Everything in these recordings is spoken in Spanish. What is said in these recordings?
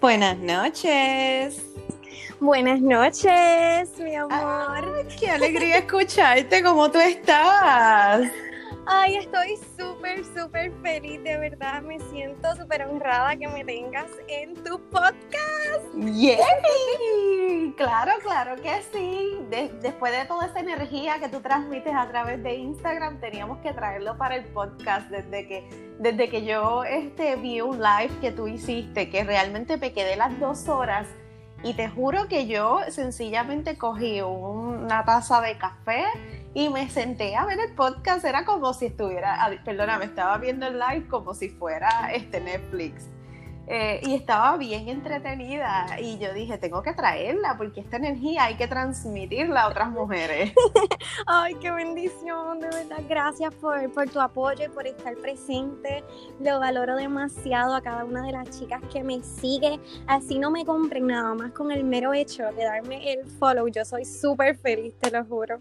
Buenas noches. Buenas noches, mi amor. qué alegría escucharte. ¿Cómo tú estás? Ay, estoy súper, súper feliz, de verdad. Me siento súper honrada que me tengas en tu podcast. ¡Yay! Claro, claro que sí. después de toda esa energía que tú transmites a través de Instagram, teníamos que traerlo para el podcast desde que, desde que yo este, vi un live que tú hiciste, que realmente me quedé las dos horas. Y te juro que yo sencillamente cogí una taza de café y me senté a ver el podcast, era como si estuviera, perdona, me estaba viendo el live como si fuera este Netflix. Eh, y estaba bien entretenida y yo dije, tengo que traerla porque esta energía hay que transmitirla a otras mujeres. Ay, qué bendición, de verdad. Gracias por, por tu apoyo y por estar presente. Lo valoro demasiado a cada una de las chicas que me sigue. Así no me compren nada más con el mero hecho de darme el follow. Yo soy súper feliz, te lo juro.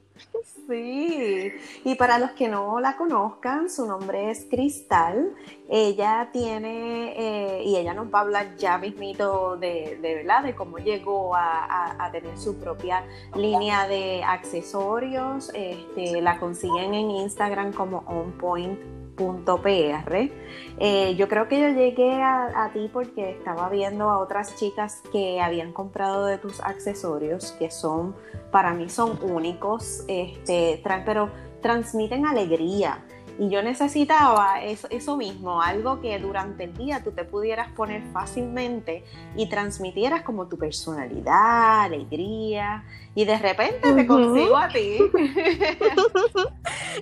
Sí, y para los que no la conozcan, su nombre es Cristal. Ella tiene, eh, y ella nos va a hablar ya mismito de, de, ¿verdad? de cómo llegó a, tener su propia línea de accesorios. Este, la consiguen en Instagram como onpoint.pr. Eh, yo creo que yo llegué a, ti porque estaba viendo a otras chicas que habían comprado de tus accesorios, que son, para mí son únicos, este, pero transmiten alegría. Y yo necesitaba eso, eso, mismo, algo que durante el día tú te pudieras poner fácilmente y transmitieras como tu personalidad, alegría, y de repente te consigo a ti.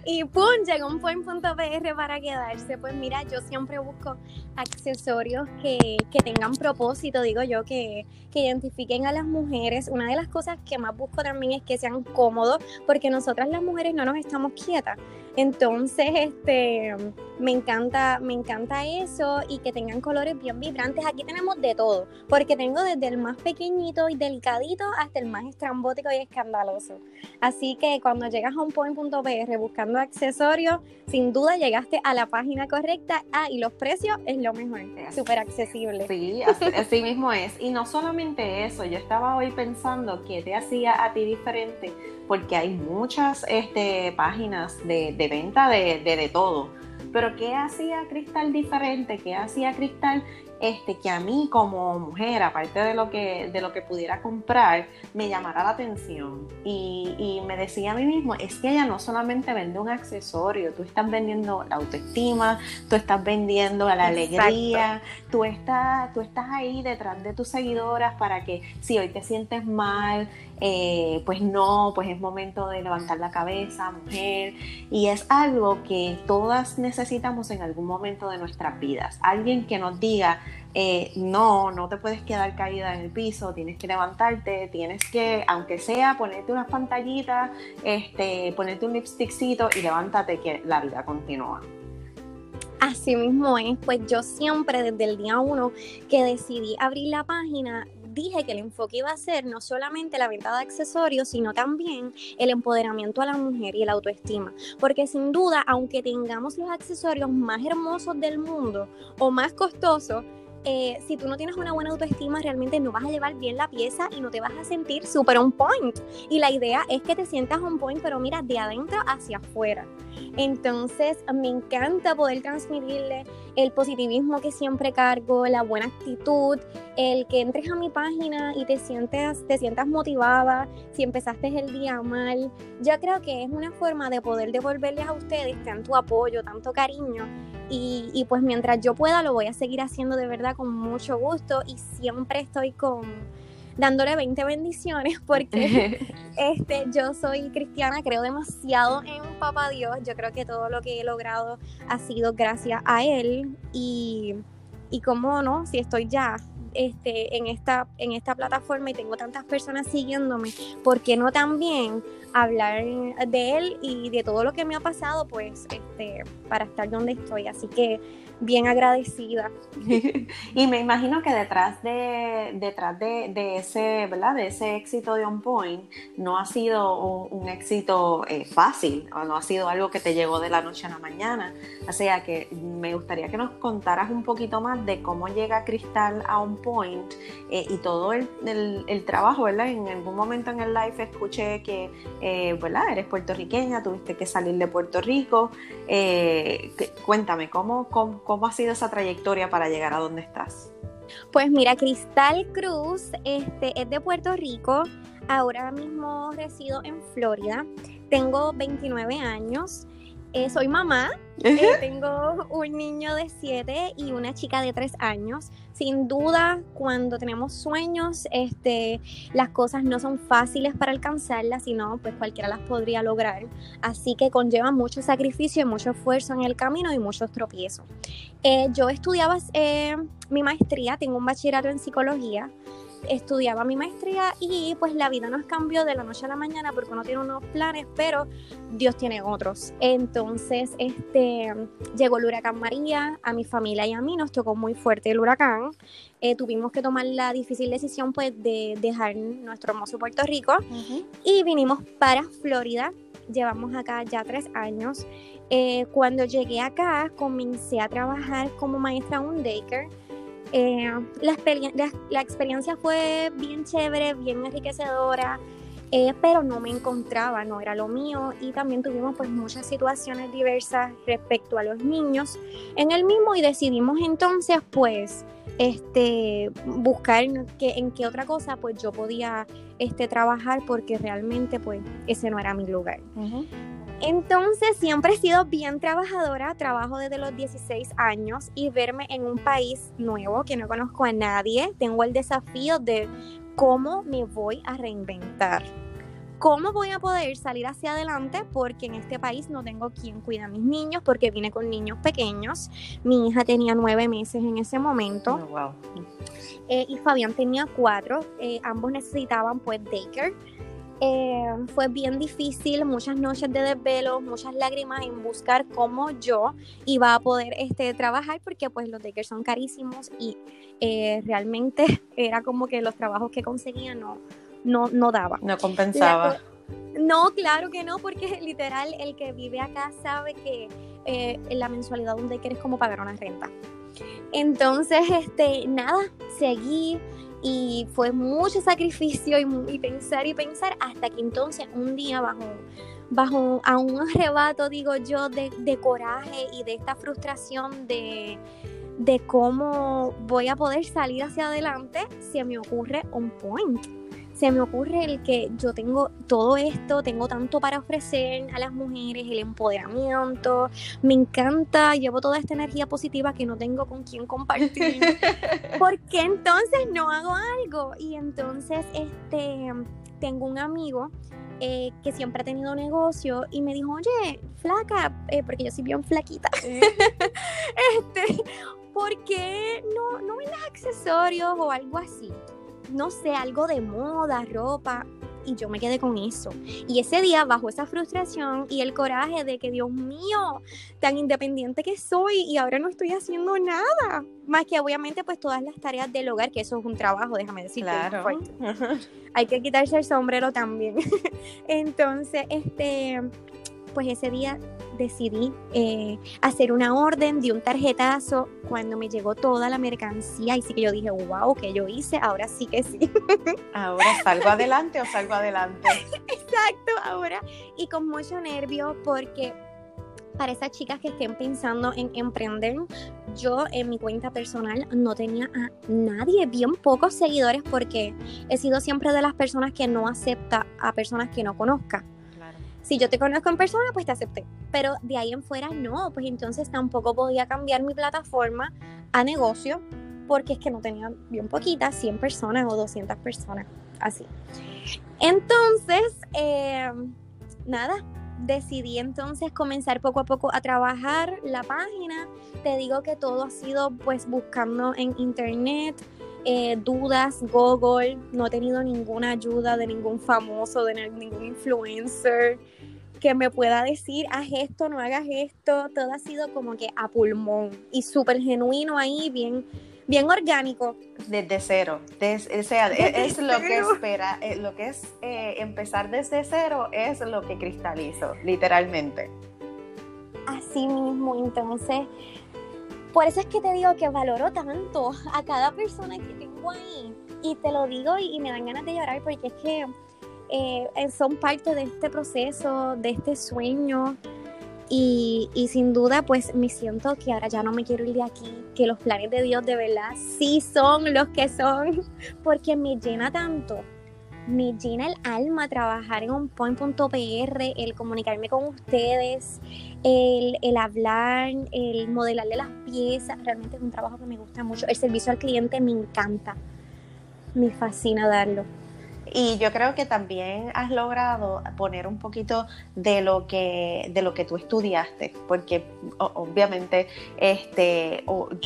y pum, llegó un buen punto PR para quedarse. Pues mira, yo siempre busco accesorios que, que tengan propósito, digo yo, que, que identifiquen a las mujeres. Una de las cosas que más busco también es que sean cómodos, porque nosotras las mujeres no nos estamos quietas. Entonces, este, me encanta, me encanta eso y que tengan colores bien vibrantes. Aquí tenemos de todo, porque tengo desde el más pequeñito y delicadito hasta el más estrambótico y escandaloso. Así que cuando llegas a un point.pr buscando accesorios, sin duda llegaste a la página correcta. Ah, y los precios es lo mejor, súper accesible. Sí, así, mismo es. Y no solamente eso, yo estaba hoy pensando que te hacía a ti diferente, porque hay muchas este, páginas de, venta de, de, de todo. Pero ¿qué hacía Cristal diferente? ¿Qué hacía Cristal este, que a mí como mujer, aparte de lo que, de lo que pudiera comprar, me llamara la atención. Y, me decía a mí mismo, es que ella no solamente vende un accesorio, tú estás vendiendo la autoestima, tú estás vendiendo la alegría, tú estás, tú estás ahí detrás de tus seguidoras para que si hoy te sientes mal, eh, pues no, pues es momento de levantar la cabeza, mujer. Y es algo que todas necesitamos en algún momento de nuestras vidas. Alguien que nos diga, eh, no, no te puedes quedar caída en el piso, tienes que levantarte, tienes que, aunque sea, ponerte unas pantallitas, este, ponerte un lipstickcito y levántate que la vida continúa. Así mismo es, pues yo siempre desde el día uno que decidí abrir la página, dije que el enfoque iba a ser no solamente la venta de accesorios, sino también el empoderamiento a la mujer y el autoestima. Porque sin duda, aunque tengamos los accesorios más hermosos del mundo o más costosos, eh, si tú no tienes una buena autoestima, realmente no vas a llevar bien la pieza y no te vas a sentir súper on point. Y la idea es que te sientas on point, pero mira, de adentro hacia afuera. Entonces, me encanta poder transmitirle el positivismo que siempre cargo, la buena actitud, el que entres a mi página y te sientes, te sientas motivada, si empezaste el día mal. Yo creo que es una forma de poder devolverles a ustedes tanto apoyo, tanto cariño y, pues mientras yo pueda lo voy a seguir haciendo de verdad con mucho gusto y siempre estoy con dándole 20 bendiciones porque este, yo soy cristiana, creo demasiado en Papá Dios, yo creo que todo lo que he logrado ha sido gracias a Él y, y como no, si estoy ya este, en, esta, en esta plataforma y tengo tantas personas siguiéndome, ¿por qué no también hablar de él y de todo lo que me ha pasado, pues, este, para estar donde estoy? Así que bien agradecida. y me imagino que detrás de, detrás de, ese, ¿verdad? De ese éxito de On Point, no ha sido un, éxito eh, fácil, o no ha sido algo que te llegó de la noche a la mañana. O sea que me gustaría que nos contaras un poquito más de cómo llega Cristal a On point eh, y todo el, trabajo, ¿verdad? En algún momento en el live escuché que, eh, ¿verdad? Eres puertorriqueña, tuviste que salir de Puerto Rico. Eh, cuéntame, ¿cómo, ¿cómo, ha sido esa trayectoria para llegar a donde estás? Pues mira, Cristal Cruz este, es de Puerto Rico, ahora mismo resido en Florida, tengo 29 años. Eh, soy mamá, eh, tengo un niño de 7 y una chica de 3 años. Sin duda, cuando tenemos sueños, este, las cosas no son fáciles para alcanzarlas, sino pues cualquiera las podría lograr. Así que conlleva mucho sacrificio y mucho esfuerzo en el camino y muchos tropiezos. Eh, yo estudiaba mi maestría, tengo un bachillerato en psicología estudiaba mi maestría y pues la vida nos cambió de la noche a la mañana porque uno tiene unos planes, pero Dios tiene otros. Entonces, este, llegó el huracán María, a mi familia y a mí nos tocó muy fuerte el huracán. Eh, tuvimos que tomar la difícil decisión pues de dejar nuestro hermoso Puerto Rico y vinimos para Florida. Llevamos acá ya tres años. Eh, cuando llegué acá, comencé a trabajar como maestra un daycare eh, la, experiencia fue bien chévere, bien enriquecedora, eh, pero no me encontraba, no era lo mío. Y también tuvimos pues muchas situaciones diversas respecto a los niños. En el mismo y decidimos entonces pues este buscar que, en qué otra cosa pues yo podía este trabajar porque realmente pues ese no era mi lugar. Entonces siempre he sido bien trabajadora, trabajo desde los 16 años y verme en un país nuevo que no conozco a nadie, tengo el desafío de cómo me voy a reinventar. ¿Cómo voy a poder salir hacia adelante? Porque en este país no tengo quien cuida a mis niños, porque vine con niños pequeños. Mi hija tenía nueve meses en ese momento. Oh, eh, y Fabián tenía cuatro. Eh, ambos necesitaban pues daycare. Eh, fue bien difícil, muchas noches de desvelo, muchas lágrimas en buscar cómo yo iba a poder este, trabajar porque pues los daycares son carísimos y eh, realmente era como que los trabajos que conseguía no, no, no daba. No compensaba. no, claro que no, porque literal el que vive acá sabe que eh, la mensualidad de un daycare es como pagar una renta. Entonces, este, nada, seguí y fue mucho sacrificio y, pensar y pensar hasta que entonces un día bajo, bajo a un arrebato, digo yo, de, de coraje y de esta frustración de, de cómo voy a poder salir hacia adelante, se me ocurre un point se me ocurre el que yo tengo todo esto, tengo tanto para ofrecer a las mujeres, el empoderamiento, me encanta, llevo toda esta energía positiva que no tengo con quién compartir. ¿Por qué entonces no hago algo? Y entonces este tengo un amigo eh, que siempre ha tenido negocio y me dijo, oye, flaca, eh, porque yo soy bien flaquita, este, ¿por qué no, no vendes accesorios o algo así? No sé, algo de moda, ropa. Y yo me quedé con eso. Y ese día, bajo esa frustración y el coraje de que, Dios mío, tan independiente que soy y ahora no estoy haciendo nada. Más que obviamente, pues todas las tareas del hogar, que eso es un trabajo, déjame decirte. Claro. Hay que quitarse el sombrero también. Entonces, este, pues ese día decidí eh, hacer una orden de un tarjetazo cuando me llegó toda la mercancía y sí que yo dije, wow, que yo hice, ahora sí que sí. Ahora salgo adelante o salgo adelante. Exacto, ahora y con mucho nervio porque para esas chicas que estén pensando en emprender, yo en mi cuenta personal no tenía a nadie, bien pocos seguidores porque he sido siempre de las personas que no acepta a personas que no conozca. Si yo te conozco en persona, pues te acepté. Pero de ahí en fuera no, pues entonces tampoco podía cambiar mi plataforma a negocio porque es que no tenía bien poquitas, 100 personas o 200 personas, así. Entonces, eh, nada, decidí entonces comenzar poco a poco a trabajar la página. Te digo que todo ha sido pues buscando en internet, eh, dudas, Google, no he tenido ninguna ayuda de ningún famoso, de ningún influencer que me pueda decir, haz esto, no hagas esto, todo ha sido como que a pulmón y súper genuino ahí, bien, bien orgánico. Desde cero, o sea, es, lo que espera, eh, lo que es eh, empezar desde cero es lo que cristalizo, literalmente. Así mismo, entonces, por eso es que te digo que valoro tanto a cada persona que tengo ahí y te lo digo y, me dan ganas de llorar porque es que eh, son parte de este proceso, de este sueño. Y, y, sin duda, pues me siento que ahora ya no me quiero ir de aquí, que los planes de Dios de verdad sí son los que son, porque me llena tanto me llena el alma trabajar en onpoint.pr, el comunicarme con ustedes, el, el, hablar, el modelarle las piezas. Realmente es un trabajo que me gusta mucho. El servicio al cliente me encanta. Me fascina darlo. Y yo creo que también has logrado poner un poquito de lo que, de lo que tú estudiaste, porque obviamente este,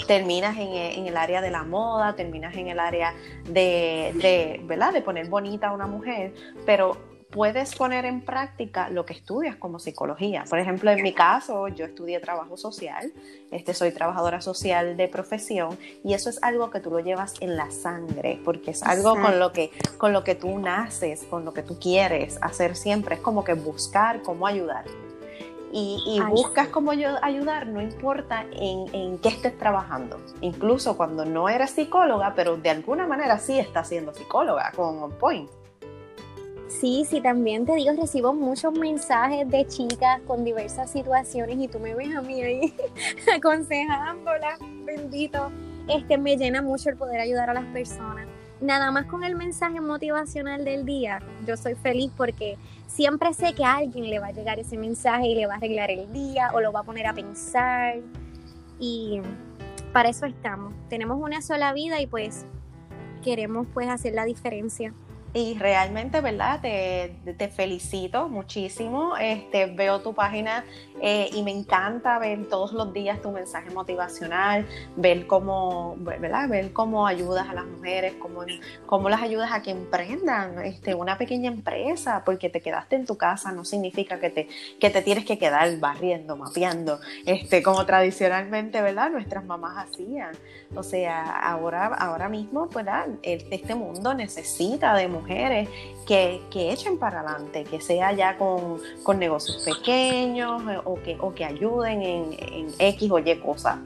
terminas en, el área de la moda, terminas en el área de, de, ¿verdad? de poner bonita a una mujer, pero puedes poner en práctica lo que estudias como psicología. Por ejemplo, en mi caso, yo estudié trabajo social, este, soy trabajadora social de profesión y eso es algo que tú lo llevas en la sangre, porque es algo con lo, que, con lo que tú naces, con lo que tú quieres hacer siempre, es como que buscar cómo ayudar. Y, buscas cómo ayudar, no importa en, en, qué estés trabajando. Incluso cuando no eres psicóloga, pero de alguna manera sí estás siendo psicóloga con On Point. Sí, sí, también te digo, recibo muchos mensajes de chicas con diversas situaciones y tú me ves a mí ahí aconsejándolas, bendito. Este me llena mucho el poder ayudar a las personas. Nada más con el mensaje motivacional del día, yo soy feliz porque siempre sé que a alguien le va a llegar ese mensaje y le va a arreglar el día o lo va a poner a pensar. Y para eso estamos. Tenemos una sola vida y pues queremos pues hacer la diferencia. Y realmente, ¿verdad? Te, te, felicito muchísimo. Este, veo tu página eh, y me encanta ver todos los días tu mensaje motivacional, ver cómo, ¿verdad? Ver cómo ayudas a las mujeres, cómo, cómo las ayudas a que emprendan este, una pequeña empresa, porque te quedaste en tu casa no significa que te, que te tienes que quedar barriendo, mapeando, este, como tradicionalmente, ¿verdad? Nuestras mamás hacían. O sea, ahora, ahora mismo, ¿verdad? Este mundo necesita de mujeres que, echen para adelante, que sea ya con, negocios pequeños eh, o que, o que ayuden en, en X o Y cosas.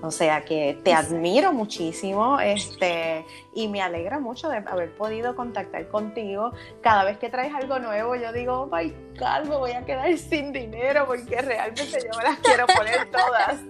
O sea que te admiro muchísimo este, y me alegra mucho de haber podido contactar contigo. Cada vez que traes algo nuevo, yo digo, oh my God, me voy a quedar sin dinero porque realmente yo me las quiero poner todas.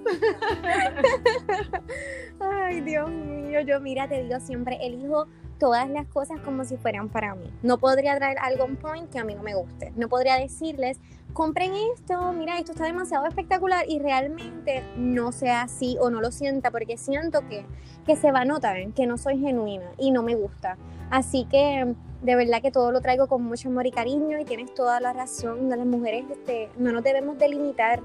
Ay, Dios mío, yo mira, te digo siempre, elijo todas las cosas como si fueran para mí. No podría traer algo en point que a mí no me guste. No podría decirles, compren esto, mira, esto está demasiado espectacular y realmente no sea así o no lo sienta porque siento que, que se va a notar que no soy genuina y no me gusta. Así que de verdad que todo lo traigo con mucho amor y cariño y tienes toda la razón. Las mujeres este, no nos debemos delimitar.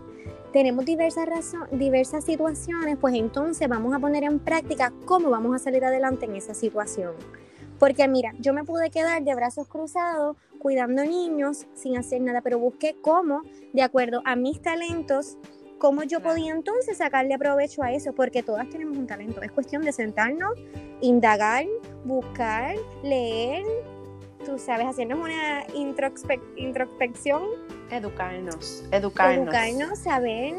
Tenemos diversas, razón, diversas situaciones, pues entonces vamos a poner en práctica cómo vamos a salir adelante en esa situación. Porque mira, yo me pude quedar de brazos cruzados cuidando niños sin hacer nada, pero busqué cómo, de acuerdo a mis talentos, cómo yo podía entonces sacarle provecho a eso, porque todas tenemos un talento. Es cuestión de sentarnos, indagar, buscar, leer, tú sabes, hacernos una introspección. Educarnos, educarnos. Educarnos, saber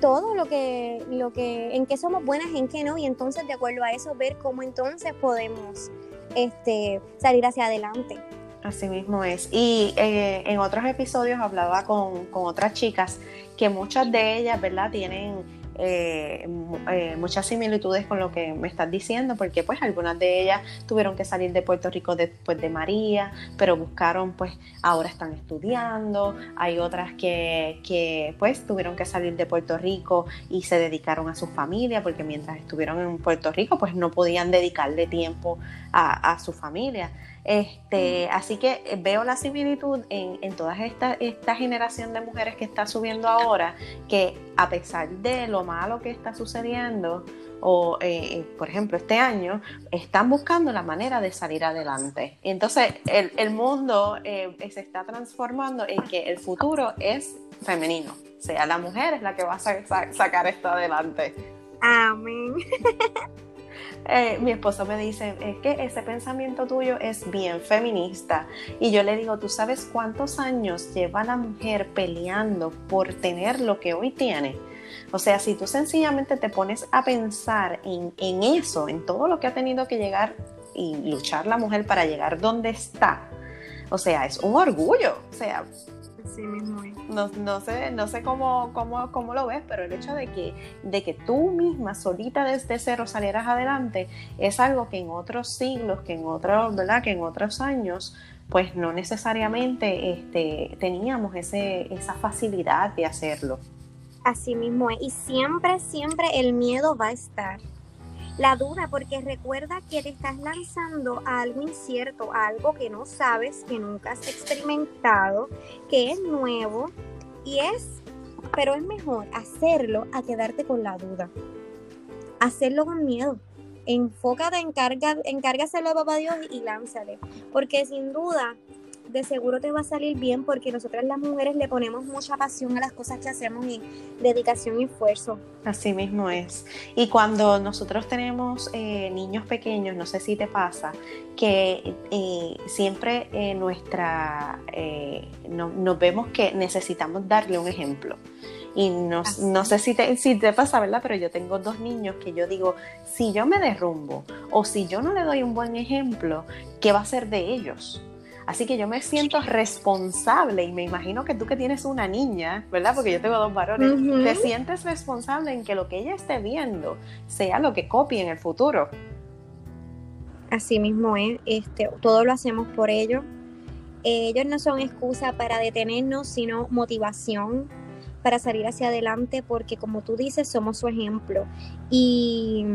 todo lo que, lo que, en qué somos buenas, en qué no, y entonces de acuerdo a eso ver cómo entonces podemos este, salir hacia adelante. Así mismo es. Y eh, en otros episodios hablaba con, con, otras chicas que muchas de ellas, ¿verdad? Tienen eh, eh, muchas similitudes con lo que me estás diciendo, porque pues algunas de ellas tuvieron que salir de Puerto Rico después de María, pero buscaron, pues ahora están estudiando, hay otras que, que pues tuvieron que salir de Puerto Rico y se dedicaron a su familia, porque mientras estuvieron en Puerto Rico, pues no podían dedicarle tiempo a, a su familia. Este, así que eh, veo la similitud en, en toda esta, esta generación de mujeres que está subiendo ahora, que a pesar de lo malo que está sucediendo, o eh, eh, por ejemplo este año, están buscando la manera de salir adelante. Entonces el, el mundo se está transformando en que el futuro es femenino, o sea, la mujer es la que va a sacar esto adelante. Amén. Eh, mi esposo me dice, es que ese pensamiento tuyo es bien feminista. Y yo le digo, ¿tú sabes cuántos años lleva la mujer peleando por tener lo que hoy tiene? O sea, si tú sencillamente te pones a pensar en, eso, en todo lo que ha tenido que llegar y luchar la mujer para llegar donde está, o sea, es un orgullo. O sea, mismo no, no, sé, no sé cómo, cómo, cómo, lo ves, pero el hecho de que, de que tú misma, solita desde cero, salieras adelante, es algo que en otros siglos, que en otros, ¿verdad? Que en otros años, pues no necesariamente este, teníamos ese, esa facilidad de hacerlo. Así mismo es. Y siempre, siempre el miedo va a estar la duda, porque recuerda que te estás lanzando a algo incierto, a algo que no sabes, que nunca has experimentado, que es nuevo y es, pero es mejor hacerlo a quedarte con la duda. Hacerlo con miedo. Enfócate, encarga, encárgaselo a papá Dios y lánzale, porque sin duda de seguro te va a salir bien porque nosotras las mujeres le ponemos mucha pasión a las cosas que hacemos y dedicación y esfuerzo. Así mismo es. Y cuando nosotros tenemos eh, niños pequeños, no sé si te pasa, que eh, siempre eh, nuestra, nos vemos que necesitamos darle un ejemplo. Y no, no sé si te, si te pasa, ¿verdad? Pero yo tengo dos niños que yo digo, si yo me derrumbo o si yo no le doy un buen ejemplo, ¿qué va a ser de ellos? Así que yo me siento responsable y me imagino que tú que tienes una niña, ¿verdad? Porque yo tengo dos varones, te sientes responsable en que lo que ella esté viendo sea lo que copie en el futuro. Así mismo es, este, todo lo hacemos por ellos. ellos no son excusa para detenernos, sino motivación para salir hacia adelante, porque como tú dices, somos su ejemplo. Y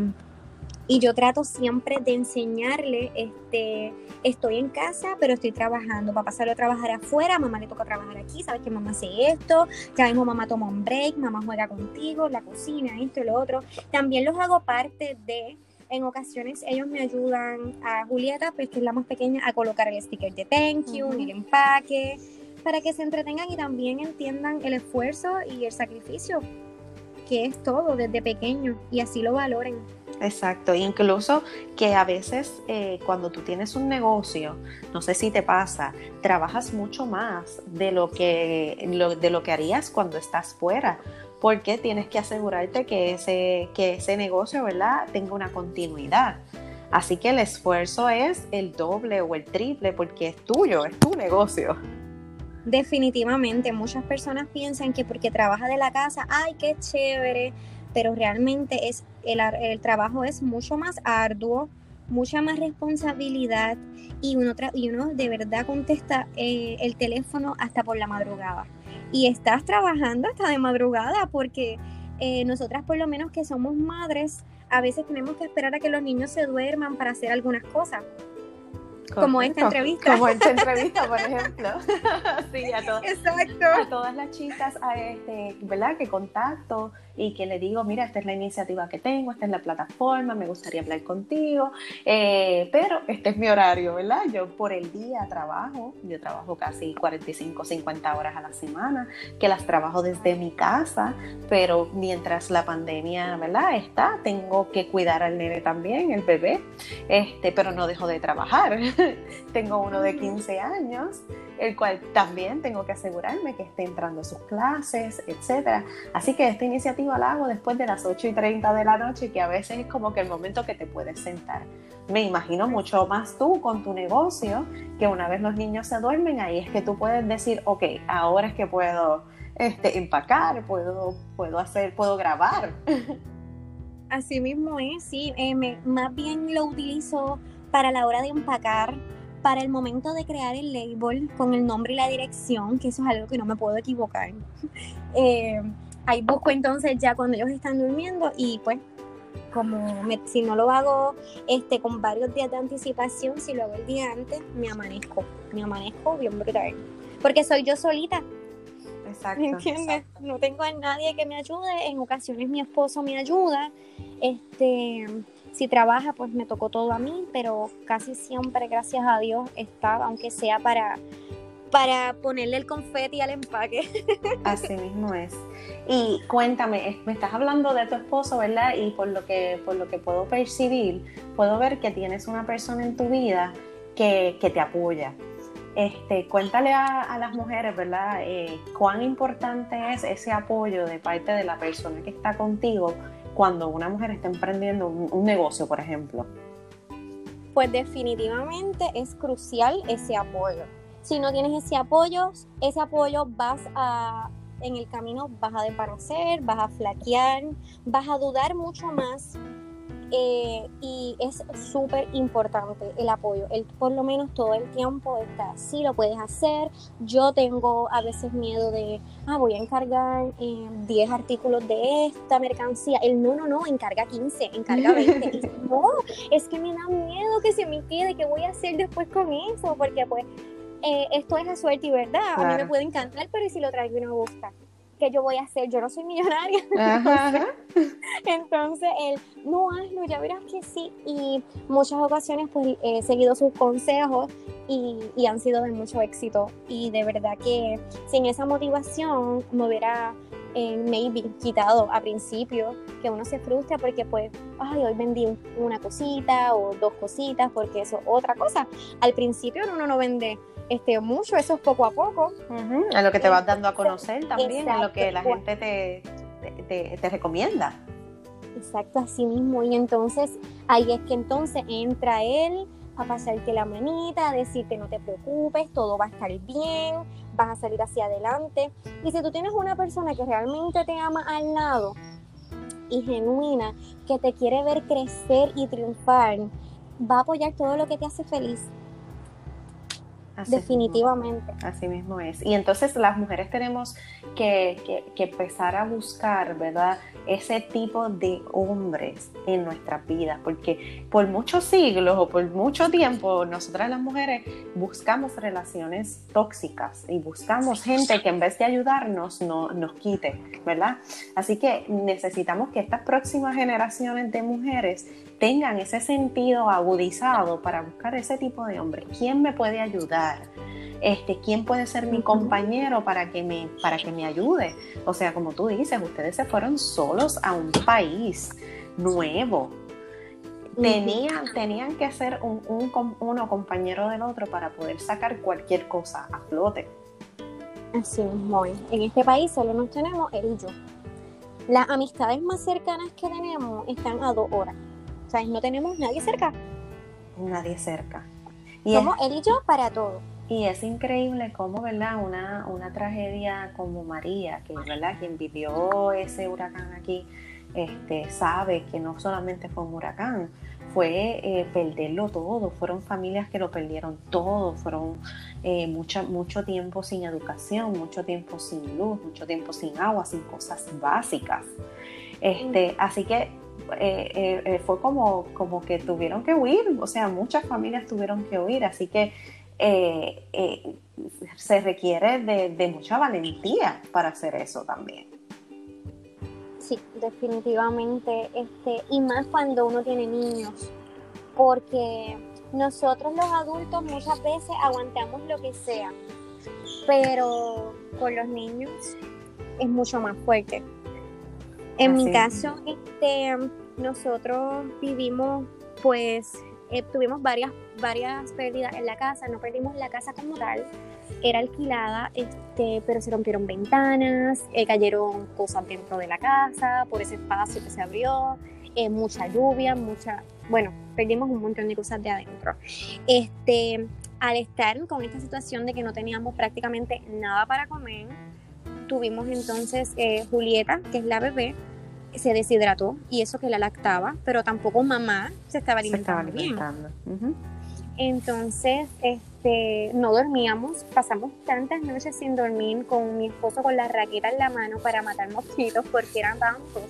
y yo trato siempre de enseñarle, este, estoy en casa, pero estoy trabajando. Papá salió a trabajar afuera, mamá le toca trabajar aquí, sabes que mamá hace esto, ya mismo mamá toma un break, mamá juega contigo, la cocina, esto y lo otro. También los hago parte de en ocasiones ellos me ayudan a Julieta, pues que es la más pequeña, a colocar el sticker de thank you, el empaque, para que se entretengan y también entiendan el esfuerzo y el sacrificio que es todo desde pequeño y así lo valoren. Exacto, incluso que a veces eh, cuando tú tienes un negocio, no sé si te pasa, trabajas mucho más de lo que, de lo que harías cuando estás fuera, porque tienes que asegurarte que ese, que ese negocio, ¿verdad?, tenga una continuidad. Así que el esfuerzo es el doble o el triple porque es tuyo, es tu negocio. Definitivamente, muchas personas piensan que porque trabaja de la casa, ay, qué chévere, pero realmente es el, trabajo es mucho más arduo, mucha más responsabilidad y uno, y uno de verdad contesta eh, el teléfono hasta por la madrugada. Y estás trabajando hasta de madrugada porque eh, nosotras por lo menos que somos madres, a veces tenemos que esperar a que los niños se duerman para hacer algunas cosas. Como esta entrevista. Como esta entrevista, por ejemplo. sí, a, Exacto. a todas las chicas a este, ¿verdad? que contacto y que le digo, mira, esta es la iniciativa que tengo, esta es la plataforma, me gustaría hablar contigo, eh, pero este es mi horario, ¿verdad? Yo por el día trabajo, yo trabajo casi 45, 50 horas a la semana, que las trabajo desde mi casa, pero mientras la pandemia, ¿verdad? Está, tengo que cuidar al nene también, el bebé, este, pero no dejo de trabajar. tengo uno de 15 años, el cual también tengo que asegurarme que esté entrando a sus clases, etc. Así que esta iniciativa la hago después de las 8 y 30 de la noche, que a veces es como que el momento que te puedes sentar. Me imagino mucho más tú con tu negocio, que una vez los niños se duermen, ahí es que tú puedes decir, ok, ahora es que puedo este, empacar, puedo, puedo hacer, puedo grabar. Así mismo es, sí, eh, más bien lo utilizo para la hora de empacar, para el momento de crear el label con el nombre y la dirección, que eso es algo que no me puedo equivocar. eh, ahí busco entonces ya cuando ellos están durmiendo y pues como si no lo hago este con varios días de anticipación, si lo hago el día antes, me amanezco, me amanezco bien brutal. Porque soy yo solita. Exacto. entiendes? No tengo a nadie que me ayude. En ocasiones mi esposo me ayuda. Este, si trabaja, pues me tocó todo a mí, pero casi siempre, gracias a Dios, está, aunque sea para para ponerle el confeti al empaque. Así mismo es. Y cuéntame, me estás hablando de tu esposo, ¿verdad? Y por lo que, por lo que puedo percibir, puedo ver que tienes una persona en tu vida que, te apoya. Este, cuéntale a, las mujeres, ¿verdad? Eh, cuán importante es ese apoyo de parte de la persona que está contigo cuando una mujer está emprendiendo un negocio, por ejemplo pues definitivamente es crucial ese apoyo. Si no tienes ese apoyo, ese apoyo vas a, en el camino vas a desparecer, vas a flaquear, vas a dudar mucho más eh, y es súper importante el apoyo. El, por lo menos todo el tiempo está, sí lo puedes hacer. Yo tengo a veces miedo de, ah, voy a encargar 10 eh, artículos de esta mercancía. El no, no, no, encarga 15, encarga 20. no, es que me da miedo que se me quede, ¿qué voy a hacer después con eso? Porque pues eh, esto es a suerte y verdad. A mí me puede encantar, pero si lo traigo y no me gusta? Que yo voy a hacer? Yo no soy millonaria. Entonces, él, no hazlo, ya verás que sí. Y muchas ocasiones, pues, he seguido sus consejos y, han sido de mucho éxito. Y de verdad que sin esa motivación me hubiera eh, maybe quitado a principio que uno se frustra porque pues, ay, hoy vendí una cosita o dos cositas porque eso otra cosa. Al principio uno no vende este, mucho, eso es poco a poco. A lo que te vas dando a conocer también, a lo que la gente te, te, recomienda. Exacto, así mismo. Y entonces ahí es que entonces entra él a pasarte la manita, a decirte no te preocupes, todo va a estar bien, vas a salir hacia adelante. Y si tú tienes una persona que realmente te ama al lado y genuina, que te quiere ver crecer y triunfar, va a apoyar todo lo que te hace feliz Definitivamente. así mismo es. Y entonces las mujeres tenemos que, empezar a buscar, ¿verdad? Ese tipo de hombres en nuestra vida, porque por muchos siglos o por mucho tiempo nosotras las mujeres buscamos relaciones tóxicas y buscamos gente que en vez de ayudarnos no, nos quite, ¿verdad? Así que necesitamos que estas próximas generaciones de mujeres tengan ese sentido agudizado para buscar ese tipo de hombre. ¿Quién me puede ayudar? Este, ¿Quién puede ser mi compañero para que, me, para que me ayude? O sea, como tú dices, ustedes se fueron solos a un país nuevo. Tenían, tenían que ser un, uno compañero del otro para poder sacar cualquier cosa a flote. Así mismo. En este país solo nos tenemos él y yo. Las amistades más cercanas que tenemos están a dos horas. O sea, no tenemos nadie cerca. Nadie cerca. Y Somos él y yo para todo. Y es increíble cómo, ¿verdad? Una, una tragedia como María, que, ¿verdad? Quien vivió ese huracán aquí, este, sabe que no solamente fue un huracán, fue eh, perderlo todo, fueron familias que lo perdieron todo, fueron eh, mucho tiempo sin educación, mucho tiempo sin luz, mucho tiempo sin agua, sin cosas básicas. Este, Así que eh, eh, eh, fue como, como que tuvieron que huir, o sea, muchas familias tuvieron que huir, así que se requiere de, mucha valentía para hacer eso también. Sí, definitivamente, este, y más cuando uno tiene niños, porque nosotros los adultos muchas veces aguantamos lo que sea, pero con los niños es mucho más fuerte. En mi caso, este, nosotros vivimos, pues, eh, tuvimos varias, varias pérdidas en la casa, no perdimos la casa como tal, era alquilada, este, pero se rompieron ventanas, eh, cayeron cosas dentro de la casa, por ese espacio que se abrió, eh, mucha lluvia, mucha, bueno, perdimos un montón de cosas de adentro. Este, al estar con esta situación de que no teníamos prácticamente nada para comer, tuvimos entonces Julieta, que es la bebé, se deshidrató y eso que la lactaba, pero tampoco mamá se estaba alimentando, bien. Entonces, este, no dormíamos, pasamos tantas noches sin dormir con mi esposo con la raqueta en la mano para matar mosquitos porque eran tantos.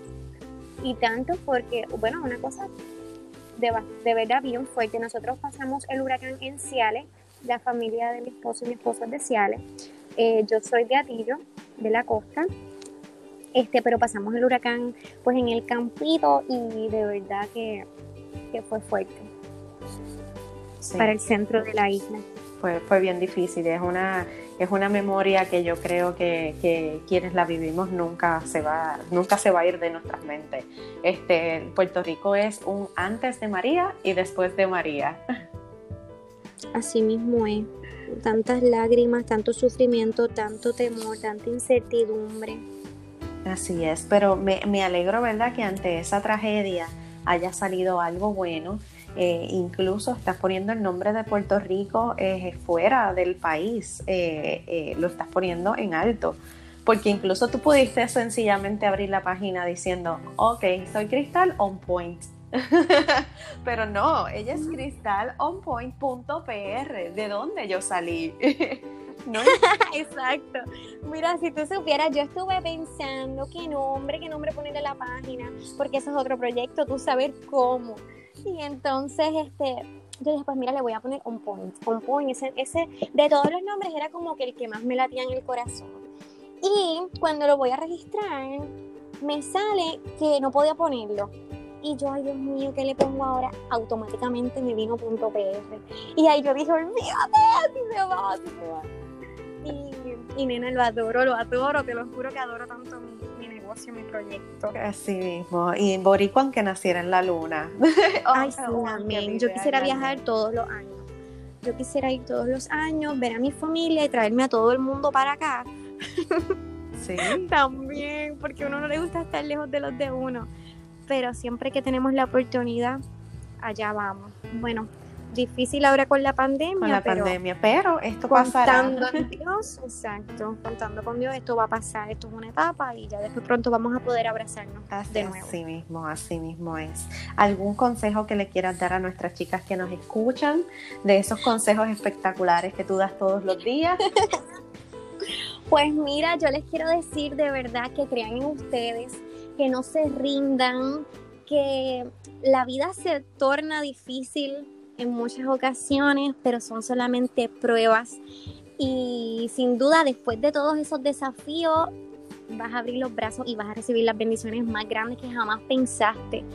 Y tantos porque, bueno, una cosa de, de verdad bien fuerte. Nosotros pasamos el huracán en Ciales, la familia de mi esposo y mi esposo es de Ciales. Eh, yo soy de Atillo, de la costa, este, pero pasamos el huracán pues en el campito y de verdad que, fue fuerte para el centro de la isla. Fue, fue bien difícil, es una, es una memoria que yo creo que, quienes la vivimos nunca se va, nunca se va a ir de nuestras mentes. Este, Puerto Rico es un antes de María y después de María. Así mismo es. Tantas lágrimas, tanto sufrimiento, tanto temor, tanta incertidumbre. Así es, pero me, alegro, ¿verdad?, que ante esa tragedia haya salido algo bueno. eh, incluso estás poniendo el nombre de Puerto Rico eh, fuera del país, eh, lo estás poniendo en alto. Porque incluso tú pudiste sencillamente abrir la página diciendo, ok, soy Cristal on point. Pero no, ella es cristalonpoint.pr, de dónde yo salí. ¿No? Exacto. Mira, si tú supieras, yo estuve pensando qué nombre, qué nombre ponerle a la página, porque eso es otro proyecto, tú saber cómo. Y entonces, este, yo después, mira, le voy a poner un point. Un point, ese, ese, de todos los nombres era como que el que más me latía en el corazón. Y cuando lo voy a registrar, me sale que no podía ponerlo. Y yo, ay Dios mío, ¿qué le pongo ahora? Automáticamente me vino punto .pr. Y ahí yo dije, olvídate, así se va, así se va. Y, y nena, lo adoro, lo adoro, te lo juro que adoro tanto mi, mi negocio, mi proyecto. Así mismo. Y Boricuan que naciera en la luna. Ay, sí, amén. Yo quisiera viajar todos los años. Yo quisiera ir todos los años, ver a mi familia y traerme a todo el mundo para acá. Sí. También, porque a uno no le gusta estar lejos de los de uno. Pero siempre que tenemos la oportunidad, allá vamos. Bueno, difícil ahora con la pandemia. Con la pero pandemia, pero esto pasará. Contando con Dios, exacto, contando con Dios, esto va a pasar, esto es una etapa y ya después pronto vamos a poder abrazarnos Así, de nuevo. así mismo, así mismo es. ¿Algún consejo que le quieras dar a nuestras chicas que nos escuchan de esos consejos espectaculares que tú das todos los días? Pues mira, yo les quiero decir de verdad que crean en ustedes, que no se rindan, que la vida se torna difícil en muchas ocasiones, pero son solamente pruebas. Y sin duda, después de todos esos desafíos, vas a abrir los brazos y vas a recibir las bendiciones más grandes que jamás pensaste.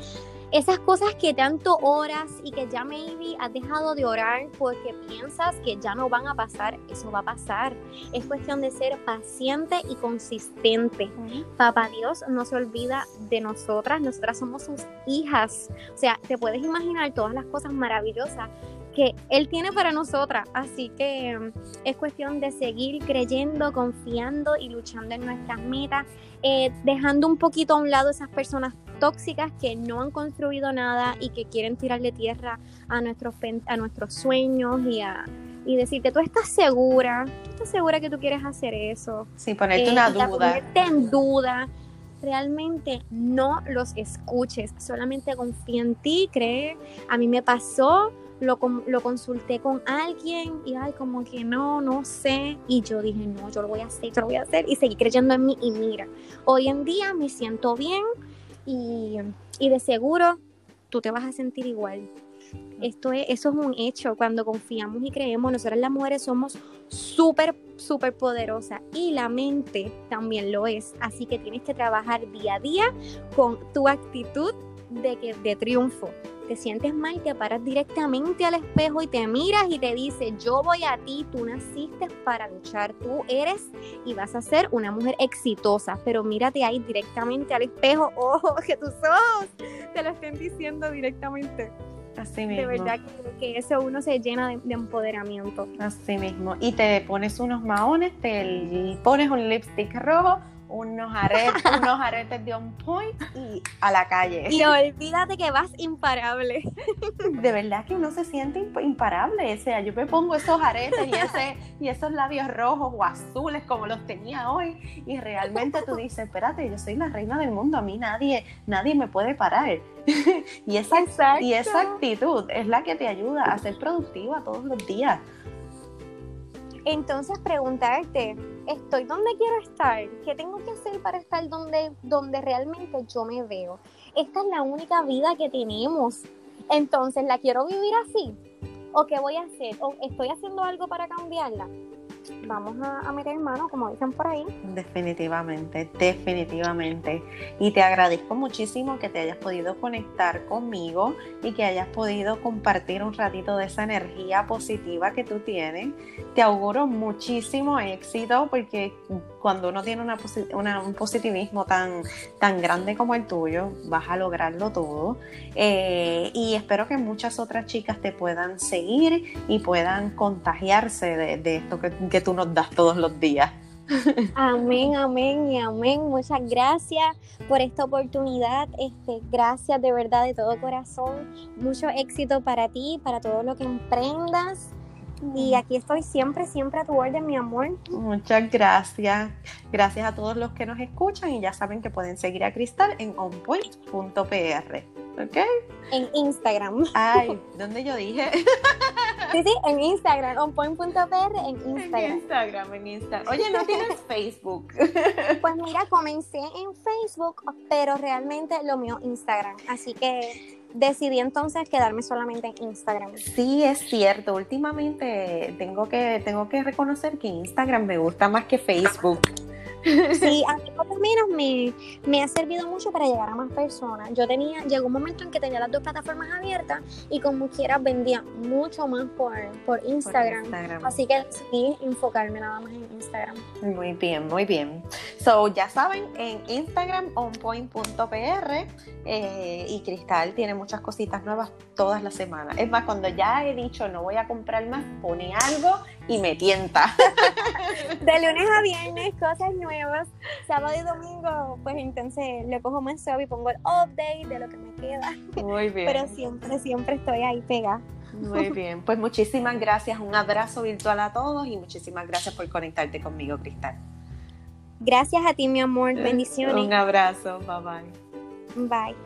Esas cosas que tanto oras y que ya maybe has dejado de orar porque piensas que ya no van a pasar, eso va a pasar. Es cuestión de ser paciente y consistente. Papá Dios no se olvida de nosotras, nosotras somos sus hijas. O sea, te puedes imaginar todas las cosas maravillosas que Él tiene para nosotras. Así que mm, es cuestión de seguir creyendo, confiando y luchando en nuestras metas, eh, dejando un poquito a un lado esas personas tóxicas que no han construido nada y que quieren tirarle tierra a nuestros, a nuestros sueños y, a, y decirte, tú estás segura, tú estás segura que tú quieres hacer eso. Sí, ponerte Eh, una duda. ponerte en duda. Realmente no los escuches, solamente confía en ti, cree. A mí me pasó, lo, lo consulté con alguien y ay, como que no, no sé. Y yo dije, no, yo lo voy a hacer, yo lo voy a hacer. Y seguí creyendo en mí. Y mira, hoy en día me siento bien y, y de seguro tú te vas a sentir igual. Esto es, eso es un hecho. Cuando confiamos y creemos, nosotras las mujeres somos súper, súper poderosas y la mente también lo es. Así que tienes que trabajar día a día con tu actitud de, que, de triunfo. Te sientes mal, te paras directamente al espejo y te miras y te dice, yo voy a ti, tú naciste para luchar, tú eres y vas a ser una mujer exitosa, pero mírate ahí directamente al espejo, ojo, que tus ojos te lo estén diciendo directamente. Así mismo. De verdad que, que eso uno se llena de, de empoderamiento. Así mismo. Y te pones unos maones, te pones un lipstick rojo, unos aretes, unos aretes de on point y a la calle. Y olvídate que vas imparable. de verdad que uno se siente imp- imparable. O sea, yo me pongo esos aretes y, ese, y esos labios rojos o azules como los tenía hoy y realmente tú dices, espérate, yo soy la reina del mundo, a mí nadie, nadie me puede parar. y, esa, Exacto. y esa actitud es la que te ayuda a ser productiva todos los días. Entonces preguntarte, ¿estoy donde quiero estar? ¿Qué tengo que hacer para estar donde, donde realmente yo me veo? Esta es la única vida que tenemos. Entonces, ¿la quiero vivir así? ¿O qué voy a hacer? ¿O estoy haciendo algo para cambiarla? Vamos a, a meter mano, como dicen por ahí. Definitivamente, definitivamente. Y te agradezco muchísimo que te hayas podido conectar conmigo y que hayas podido compartir un ratito de esa energía positiva que tú tienes. Te auguro muchísimo éxito porque cuando uno tiene una, una- un positivismo tan, tan grande como el tuyo, vas a lograrlo todo. Eh, y espero que muchas otras chicas te puedan seguir y puedan contagiarse de, de esto que, que tú nos das todos los días. Amén, amén y amén. Muchas gracias por esta oportunidad. Este, gracias de verdad de todo corazón. Mucho éxito para ti, para todo lo que emprendas. Y aquí estoy siempre, siempre a tu orden, mi amor. Muchas gracias. Gracias a todos los que nos escuchan y ya saben que pueden seguir a Cristal en onpoint.pr. ¿Ok? En Instagram. Ay, ¿dónde yo dije? Sí, sí, en Instagram, onpoint.pr en Instagram. En Instagram, en Instagram. Oye, ¿no tienes Facebook? Pues mira, comencé en Facebook, pero realmente lo mío Instagram. Así que decidí entonces quedarme solamente en Instagram. Sí, es cierto. Últimamente tengo que, tengo que reconocer que Instagram me gusta más que Facebook. Sí, a mí por lo menos me, me, ha servido mucho para llegar a más personas. Yo tenía, llegó un momento en que tenía las dos plataformas abiertas y como quiera vendía mucho más por, por, Instagram. Así que decidí enfocarme nada más en Instagram. Muy bien, muy bien. So, ya saben, en Instagram onpoint.pr eh, y Cristal tiene muchas cositas nuevas todas las semanas. Es más, cuando ya he dicho no voy a comprar más, pone algo y me tienta. De lunes a viernes, cosas nuevas. Sábado y domingo, pues entonces le cojo más suave y pongo el update de lo que me queda. Muy bien. Pero siempre, siempre estoy ahí pegada. Muy bien, pues muchísimas gracias, un abrazo virtual a todos y muchísimas gracias por conectarte conmigo, Cristal. Gracias a ti, mi amor, bendiciones. Un abrazo, bye bye. Bye.